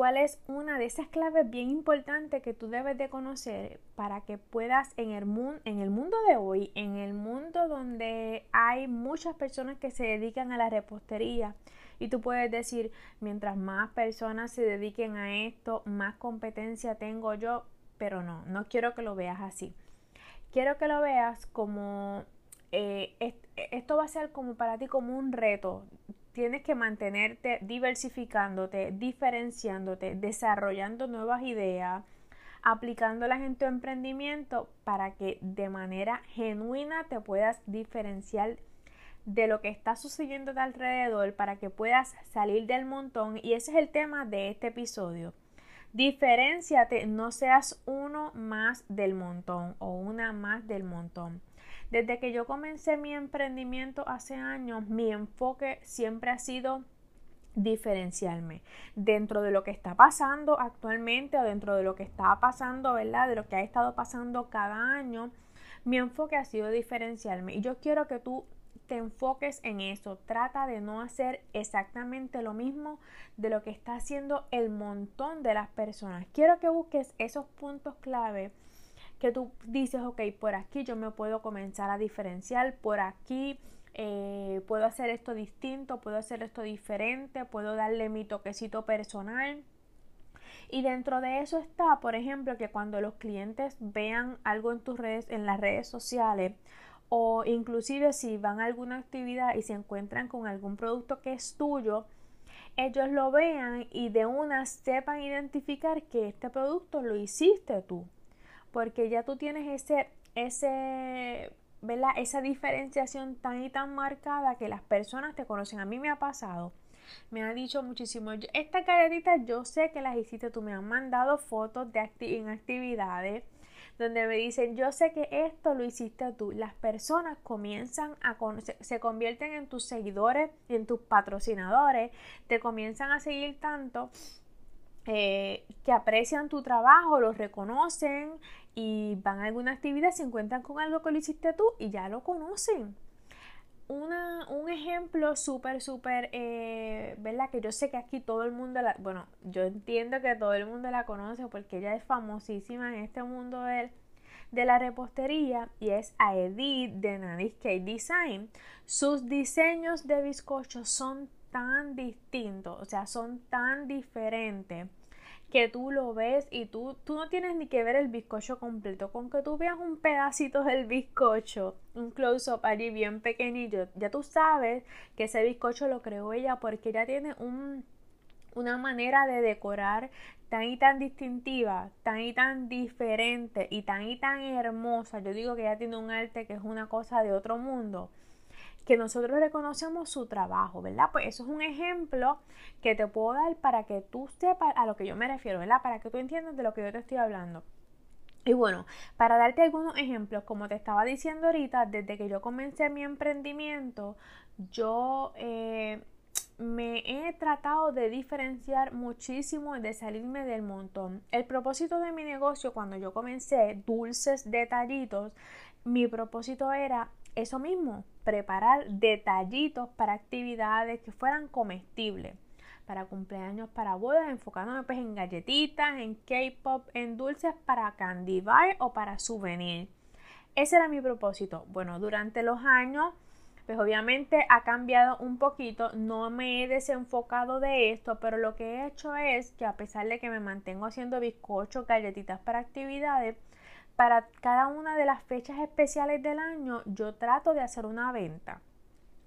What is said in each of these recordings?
cuál es una de esas claves bien importantes que tú debes de conocer para que puedas en el, en el mundo de hoy, en el mundo donde hay muchas personas que se dedican a la repostería y tú puedes decir, mientras más personas se dediquen a esto, más competencia tengo yo, pero no, no quiero que lo veas así. Quiero que lo veas como eh, esto va a ser como para ti como un reto tienes que mantenerte diversificándote, diferenciándote, desarrollando nuevas ideas, aplicándolas en tu emprendimiento para que de manera genuina te puedas diferenciar de lo que está sucediendo de alrededor para que puedas salir del montón y ese es el tema de este episodio. Diferenciate, no seas uno más del montón o una más del montón. Desde que yo comencé mi emprendimiento hace años, mi enfoque siempre ha sido diferenciarme dentro de lo que está pasando actualmente o dentro de lo que está pasando, ¿verdad? De lo que ha estado pasando cada año. Mi enfoque ha sido diferenciarme y yo quiero que tú te enfoques en eso. Trata de no hacer exactamente lo mismo de lo que está haciendo el montón de las personas. Quiero que busques esos puntos clave que tú dices, ok, por aquí yo me puedo comenzar a diferenciar, por aquí eh, puedo hacer esto distinto, puedo hacer esto diferente, puedo darle mi toquecito personal. Y dentro de eso está, por ejemplo, que cuando los clientes vean algo en tus redes, en las redes sociales, o inclusive si van a alguna actividad y se encuentran con algún producto que es tuyo, ellos lo vean y de una sepan identificar que este producto lo hiciste tú porque ya tú tienes ese, ese, ¿verdad? Esa diferenciación tan y tan marcada que las personas te conocen. A mí me ha pasado. Me han dicho muchísimo, estas galletitas yo sé que las hiciste tú, me han mandado fotos de en actividades donde me dicen, yo sé que esto lo hiciste tú. Las personas comienzan a conocer, se convierten en tus seguidores en tus patrocinadores, te comienzan a seguir tanto eh, que aprecian tu trabajo, lo reconocen, y van a alguna actividad, se encuentran con algo que lo hiciste tú y ya lo conocen. Una, un ejemplo súper, súper, eh, ¿verdad? Que yo sé que aquí todo el mundo la, bueno, yo entiendo que todo el mundo la conoce porque ella es famosísima en este mundo de, de la repostería y es a Edith de Nanny's Cake Design. Sus diseños de bizcocho son tan distintos, o sea, son tan diferentes que tú lo ves y tú, tú no tienes ni que ver el bizcocho completo. Con que tú veas un pedacito del bizcocho, un close-up allí bien pequeñito, ya tú sabes que ese bizcocho lo creó ella porque ella tiene un, una manera de decorar tan y tan distintiva, tan y tan diferente y tan y tan hermosa. Yo digo que ella tiene un arte que es una cosa de otro mundo que nosotros reconocemos su trabajo, ¿verdad? Pues eso es un ejemplo que te puedo dar para que tú sepas a lo que yo me refiero, ¿verdad? Para que tú entiendas de lo que yo te estoy hablando. Y bueno, para darte algunos ejemplos, como te estaba diciendo ahorita, desde que yo comencé mi emprendimiento, yo eh, me he tratado de diferenciar muchísimo y de salirme del montón. El propósito de mi negocio cuando yo comencé, dulces detallitos, mi propósito era eso mismo, preparar detallitos para actividades que fueran comestibles, para cumpleaños, para bodas, enfocándome pues en galletitas, en K-pop, en dulces para candy bar o para souvenir. Ese era mi propósito. Bueno, durante los años, pues obviamente ha cambiado un poquito, no me he desenfocado de esto, pero lo que he hecho es que a pesar de que me mantengo haciendo bizcochos, galletitas para actividades, para cada una de las fechas especiales del año yo trato de hacer una venta.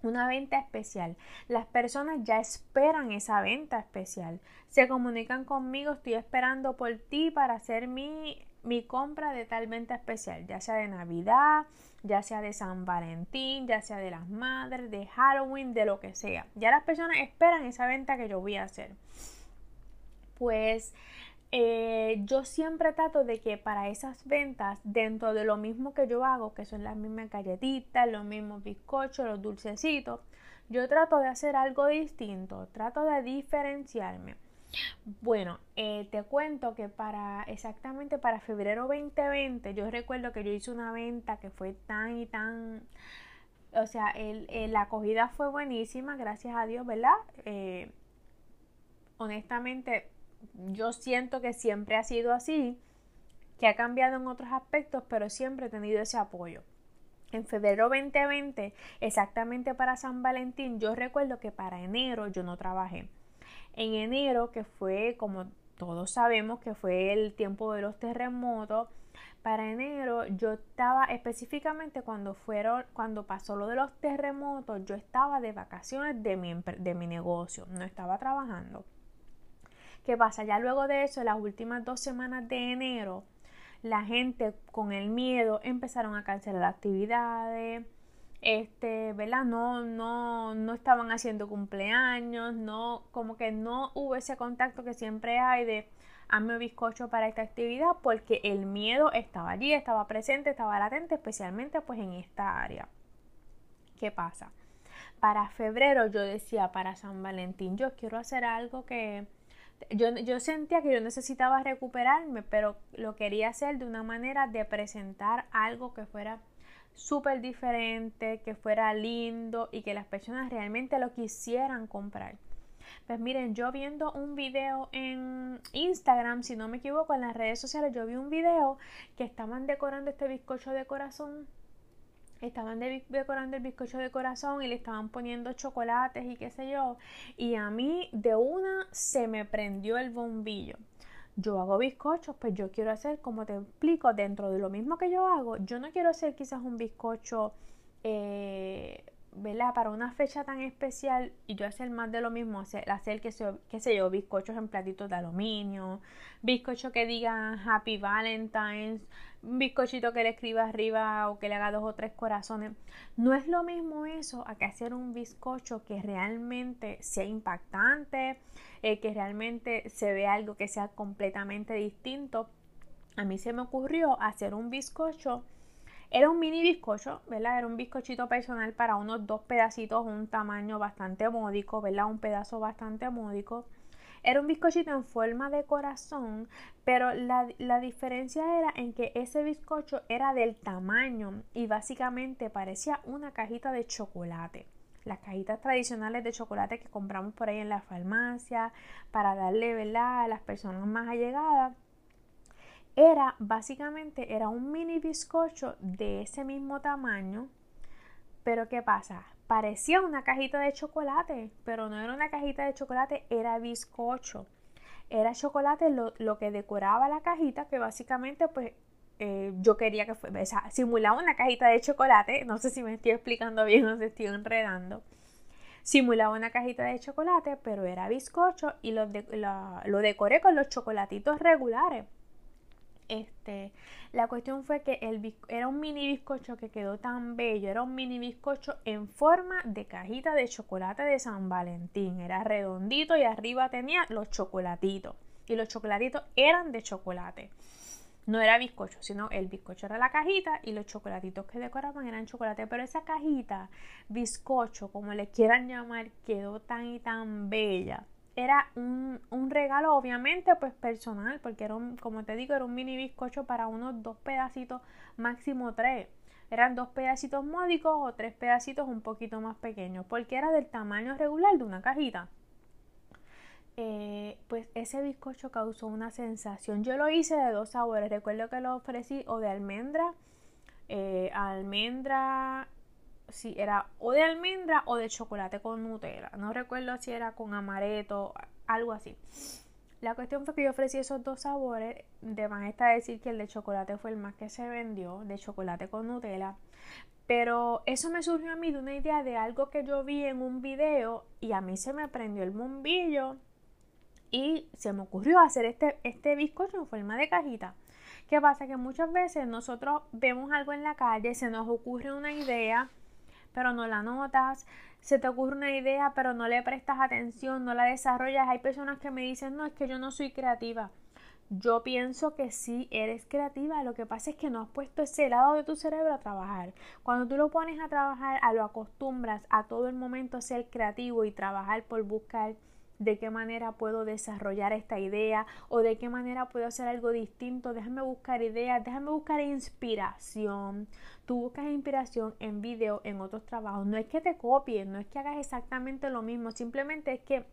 Una venta especial. Las personas ya esperan esa venta especial. Se comunican conmigo, estoy esperando por ti para hacer mi, mi compra de tal venta especial, ya sea de Navidad, ya sea de San Valentín, ya sea de las madres, de Halloween, de lo que sea. Ya las personas esperan esa venta que yo voy a hacer. Pues eh, yo siempre trato de que para esas ventas, dentro de lo mismo que yo hago, que son las mismas galletitas, los mismos bizcochos, los dulcecitos, yo trato de hacer algo distinto, trato de diferenciarme. Bueno, eh, te cuento que para exactamente para febrero 2020, yo recuerdo que yo hice una venta que fue tan y tan, o sea, la acogida fue buenísima, gracias a Dios, ¿verdad? Eh, honestamente, yo siento que siempre ha sido así, que ha cambiado en otros aspectos, pero siempre he tenido ese apoyo. En febrero 2020, exactamente para San Valentín, yo recuerdo que para enero yo no trabajé. En enero, que fue como todos sabemos que fue el tiempo de los terremotos, para enero yo estaba específicamente cuando fueron cuando pasó lo de los terremotos yo estaba de vacaciones de mi, de mi negocio no estaba trabajando. Qué pasa ya luego de eso las últimas dos semanas de enero la gente con el miedo empezaron a cancelar actividades este, ¿verdad? No, no, no estaban haciendo cumpleaños, no, como que no hubo ese contacto que siempre hay de hazme bizcocho para esta actividad porque el miedo estaba allí, estaba presente, estaba latente, especialmente pues en esta área. ¿Qué pasa? Para febrero yo decía, para San Valentín, yo quiero hacer algo que, yo, yo, sentía que yo necesitaba recuperarme, pero lo quería hacer de una manera de presentar algo que fuera súper diferente, que fuera lindo y que las personas realmente lo quisieran comprar. Pues miren, yo viendo un video en Instagram, si no me equivoco, en las redes sociales, yo vi un video que estaban decorando este bizcocho de corazón. Estaban decorando el bizcocho de corazón y le estaban poniendo chocolates y qué sé yo. Y a mí de una se me prendió el bombillo yo hago bizcochos, pues yo quiero hacer, como te explico, dentro de lo mismo que yo hago, yo no quiero hacer quizás un bizcocho, eh, ¿verdad? Para una fecha tan especial y yo hacer más de lo mismo, hacer, hacer que qué sé yo, bizcochos en platitos de aluminio, bizcocho que diga Happy Valentine's, bizcochito que le escriba arriba o que le haga dos o tres corazones. No es lo mismo eso a que hacer un bizcocho que realmente sea impactante, eh, que realmente se vea algo que sea completamente distinto. A mí se me ocurrió hacer un bizcocho. Era un mini bizcocho, ¿verdad? Era un bizcochito personal para unos dos pedacitos, un tamaño bastante módico, ¿verdad? Un pedazo bastante módico. Era un bizcochito en forma de corazón, pero la, la, diferencia era en que ese bizcocho era del tamaño y básicamente parecía una cajita de chocolate. Las cajitas tradicionales de chocolate que compramos por ahí en la farmacia para darle ¿verdad? a las personas más allegadas. Era básicamente era un mini bizcocho de ese mismo tamaño. Pero ¿qué pasa? parecía una cajita de chocolate, pero no era una cajita de chocolate, era bizcocho. Era chocolate lo, que decoraba la cajita, que básicamente pues eh, yo quería que fuera, o sea, simulaba una cajita de chocolate, no sé si me estoy explicando bien o se estoy enredando. Simulaba una cajita de chocolate, pero era bizcocho y lo, lo decoré con los chocolatitos regulares. Este, la cuestión fue que era un mini bizcocho que quedó tan bello, era un mini bizcocho en forma de cajita de chocolate de San Valentín, era redondito y arriba tenía los chocolatitos y los chocolatitos eran de chocolate. No era bizcocho, sino el bizcocho era la cajita y los chocolatitos que decoraban eran chocolate. Pero esa cajita, bizcocho, como le quieran llamar, quedó tan y tan bella era un, regalo obviamente pues personal porque era un, como te digo era un mini bizcocho para unos dos pedacitos máximo tres. Eran dos pedacitos módicos o tres pedacitos un poquito más pequeños porque era del tamaño regular de una cajita. Eh, pues ese bizcocho causó una sensación. Yo lo hice de dos sabores. Recuerdo que lo ofrecí o de almendra eh, almendra si era o de almendra o de chocolate con Nutella. No recuerdo si era con amaretto, algo así. La cuestión fue que yo ofrecí esos dos sabores. De más está decir que el de chocolate fue el más que se vendió, de chocolate con Nutella. Pero eso me surgió a mí de una idea de algo que yo vi en un video y a mí se me prendió el bombillo y se me ocurrió hacer este, este bizcocho en forma de cajita. ¿Qué pasa? Que muchas veces nosotros vemos algo en la calle, se nos ocurre una idea pero no la notas, se te ocurre una idea, pero no le prestas atención, no la desarrollas. Hay personas que me dicen, no, es que yo no soy creativa. Yo pienso que sí eres creativa, lo que pasa es que no has puesto ese lado de tu cerebro a trabajar. Cuando tú lo pones a trabajar, a lo acostumbras a todo el momento ser creativo y trabajar por buscar de qué manera puedo desarrollar esta idea o de qué manera puedo hacer algo distinto. Déjame buscar ideas, déjame buscar inspiración. Tú buscas inspiración en video, en otros trabajos. No es que te copies, no es que hagas exactamente lo mismo, simplemente es que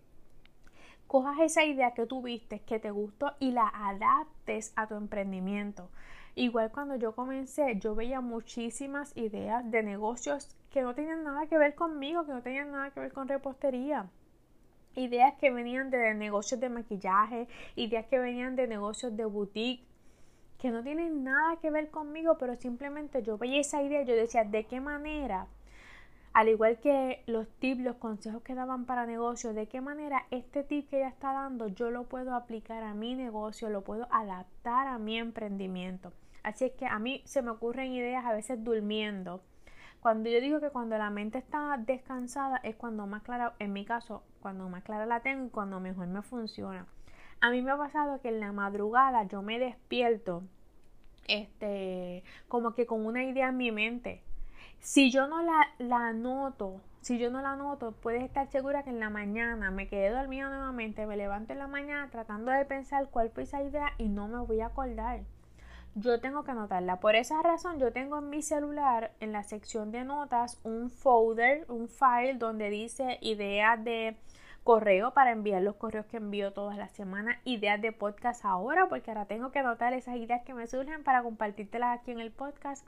cojas esa idea que tuviste, que te gustó y la adaptes a tu emprendimiento. Igual cuando yo comencé, yo veía muchísimas ideas de negocios que no tenían nada que ver conmigo, que no tenían nada que ver con repostería ideas que venían de negocios de maquillaje, ideas que venían de negocios de boutique, que no tienen nada que ver conmigo, pero simplemente yo veía esa idea yo decía, ¿de qué manera? Al igual que los tips, los consejos que daban para negocios, de qué manera este tip que ella está dando yo lo puedo aplicar a mi negocio, lo puedo adaptar a mi emprendimiento. Así es que a mí se me ocurren ideas a veces durmiendo cuando yo digo que cuando la mente está descansada es cuando más clara, en mi caso, cuando más clara la tengo y cuando mejor me funciona. A mí me ha pasado que en la madrugada yo me despierto este como que con una idea en mi mente. Si yo no la, la anoto, si yo no la anoto, puedes estar segura que en la mañana me quedé dormida nuevamente, me levanto en la mañana tratando de pensar cuál fue esa idea y no me voy a acordar yo tengo que anotarla. Por esa razón yo tengo en mi celular en la sección de notas un folder, un file donde dice ideas de correo para enviar los correos que envío todas las semanas, ideas de podcast ahora, porque ahora tengo que anotar esas ideas que me surgen para compartírtelas aquí en el podcast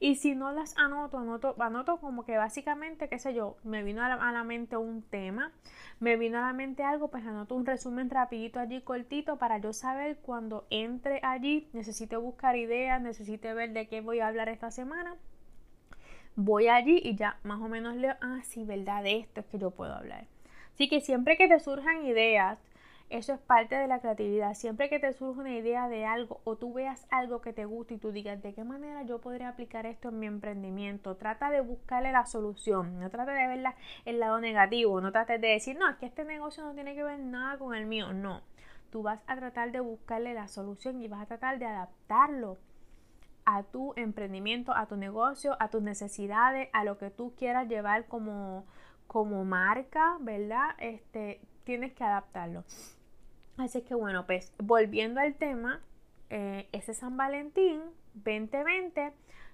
y si no las anoto, anoto, anoto como que básicamente, qué sé yo, me vino a la, mente un tema, me vino a la mente algo, pues anoto un resumen rapidito allí, cortito, para yo saber cuando entre allí, necesito buscar ideas, necesite ver de qué voy a hablar esta semana. Voy allí y ya más o menos leo, ah, sí, verdad, de esto es que yo puedo hablar. Así que siempre que te surjan ideas, eso es parte de la creatividad. Siempre que te surge una idea de algo o tú veas algo que te gusta y tú digas de qué manera yo podría aplicar esto en mi emprendimiento, trata de buscarle la solución. No trate de verla el lado negativo. No trates de decir, no, es que este negocio no tiene que ver nada con el mío. No. Tú vas a tratar de buscarle la solución y vas a tratar de adaptarlo a tu emprendimiento, a tu negocio, a tus necesidades, a lo que tú quieras llevar como, como marca, ¿verdad? Este, tienes que adaptarlo. Así que bueno, pues volviendo al tema, eh, ese San Valentín 2020,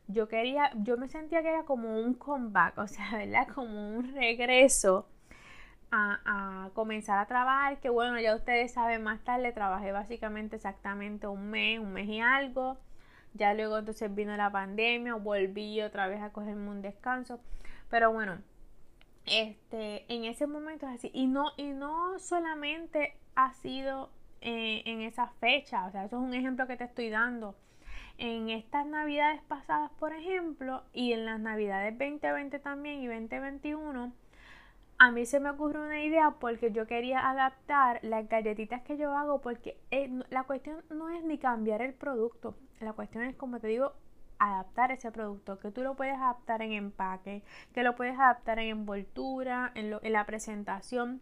yo quería, yo me sentía que era como un comeback, o sea, ¿verdad? Como un regreso a, a, comenzar a trabajar, que bueno, ya ustedes saben, más tarde trabajé básicamente exactamente un mes, un mes y algo. Ya luego entonces vino la pandemia, volví otra vez a cogerme un descanso. Pero bueno, este, en ese momento es así. Y no, y no solamente ha sido eh, en esa fecha. O sea, eso es un ejemplo que te estoy dando. En estas navidades pasadas, por ejemplo, y en las navidades 2020 también y 2021, a mí se me ocurrió una idea porque yo quería adaptar las galletitas que yo hago porque eh, la cuestión no es ni cambiar el producto, la cuestión es, como te digo, adaptar ese producto, que tú lo puedes adaptar en empaque, que lo puedes adaptar en envoltura, en, en la presentación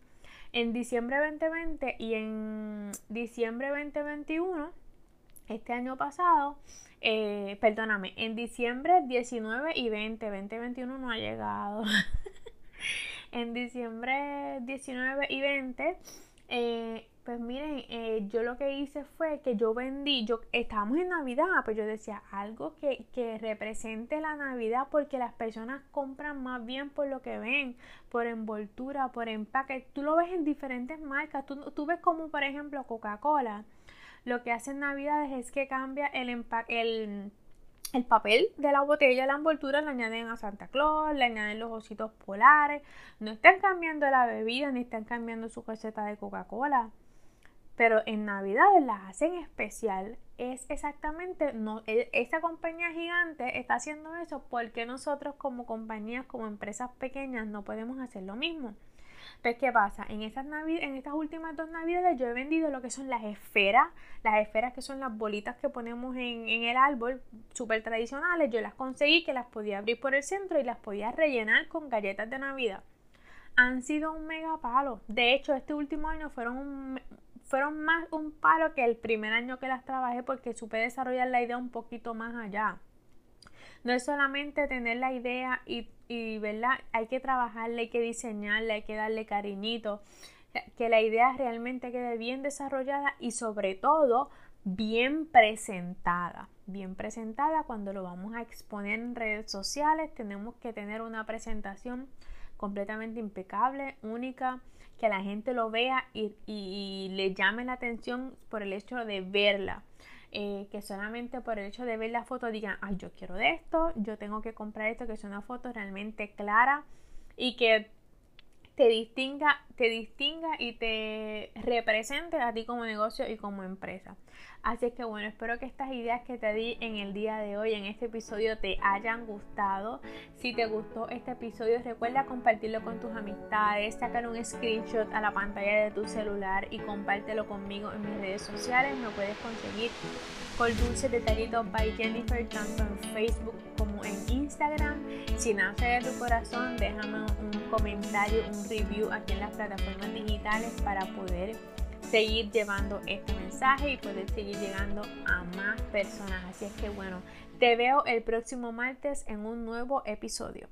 en diciembre 2020 y en diciembre 2021, este año pasado, eh, perdóname, en diciembre 19 y 20, 2021 no ha llegado. en diciembre 19 y 20 eh, pues miren, eh, yo lo que hice fue que yo vendí, yo estábamos en Navidad, pues yo decía algo que, que, represente la Navidad porque las personas compran más bien por lo que ven, por envoltura, por empaque. Tú lo ves en diferentes marcas. Tú, tú ves como por ejemplo Coca-Cola. Lo que hace en Navidades es que cambia el empaque, el el papel de la botella, la envoltura, le añaden a Santa Claus, le añaden los ositos polares. No están cambiando la bebida ni están cambiando su receta de Coca-Cola. Pero en Navidad la hacen especial. Es exactamente, no, e, esa compañía gigante está haciendo eso porque nosotros como compañías, como empresas pequeñas, no podemos hacer lo mismo. Pues, ¿qué pasa? En, esas en estas últimas dos navidades yo he vendido lo que son las esferas, las esferas que son las bolitas que ponemos en, en el árbol, súper tradicionales. Yo las conseguí que las podía abrir por el centro y las podía rellenar con galletas de Navidad. Han sido un mega palo. De hecho, este último año fueron un, fueron más un palo que el primer año que las trabajé porque supe desarrollar la idea un poquito más allá. No es solamente tener la idea y, y ¿verdad? Hay que trabajarla, hay que diseñarla, hay que darle cariñito, que la idea realmente quede bien desarrollada y sobre todo bien presentada. Bien presentada cuando lo vamos a exponer en redes sociales, tenemos que tener una presentación completamente impecable, única, que la gente lo vea y, le llame la atención por el hecho de verla. Eh, que solamente por el hecho de ver la foto digan, ay, yo quiero de esto, yo tengo que comprar esto, que es una foto realmente clara y que te distinga, te distinga y te represente a ti como negocio y como empresa. Así es que bueno, espero que estas ideas que te di en el día de hoy, en este episodio, te hayan gustado. Si te gustó este episodio, recuerda compartirlo con tus amistades, sacar un screenshot a la pantalla de tu celular y compártelo conmigo en mis redes sociales. Me puedes conseguir por Dulce Detallitos by Jennifer, tanto en Facebook como en Instagram. Si nace de tu corazón, déjame un comentario, un review aquí en las plataformas digitales para poder seguir llevando este mensaje y poder seguir llegando a más personas. Así es que bueno, te veo el próximo martes en un nuevo episodio.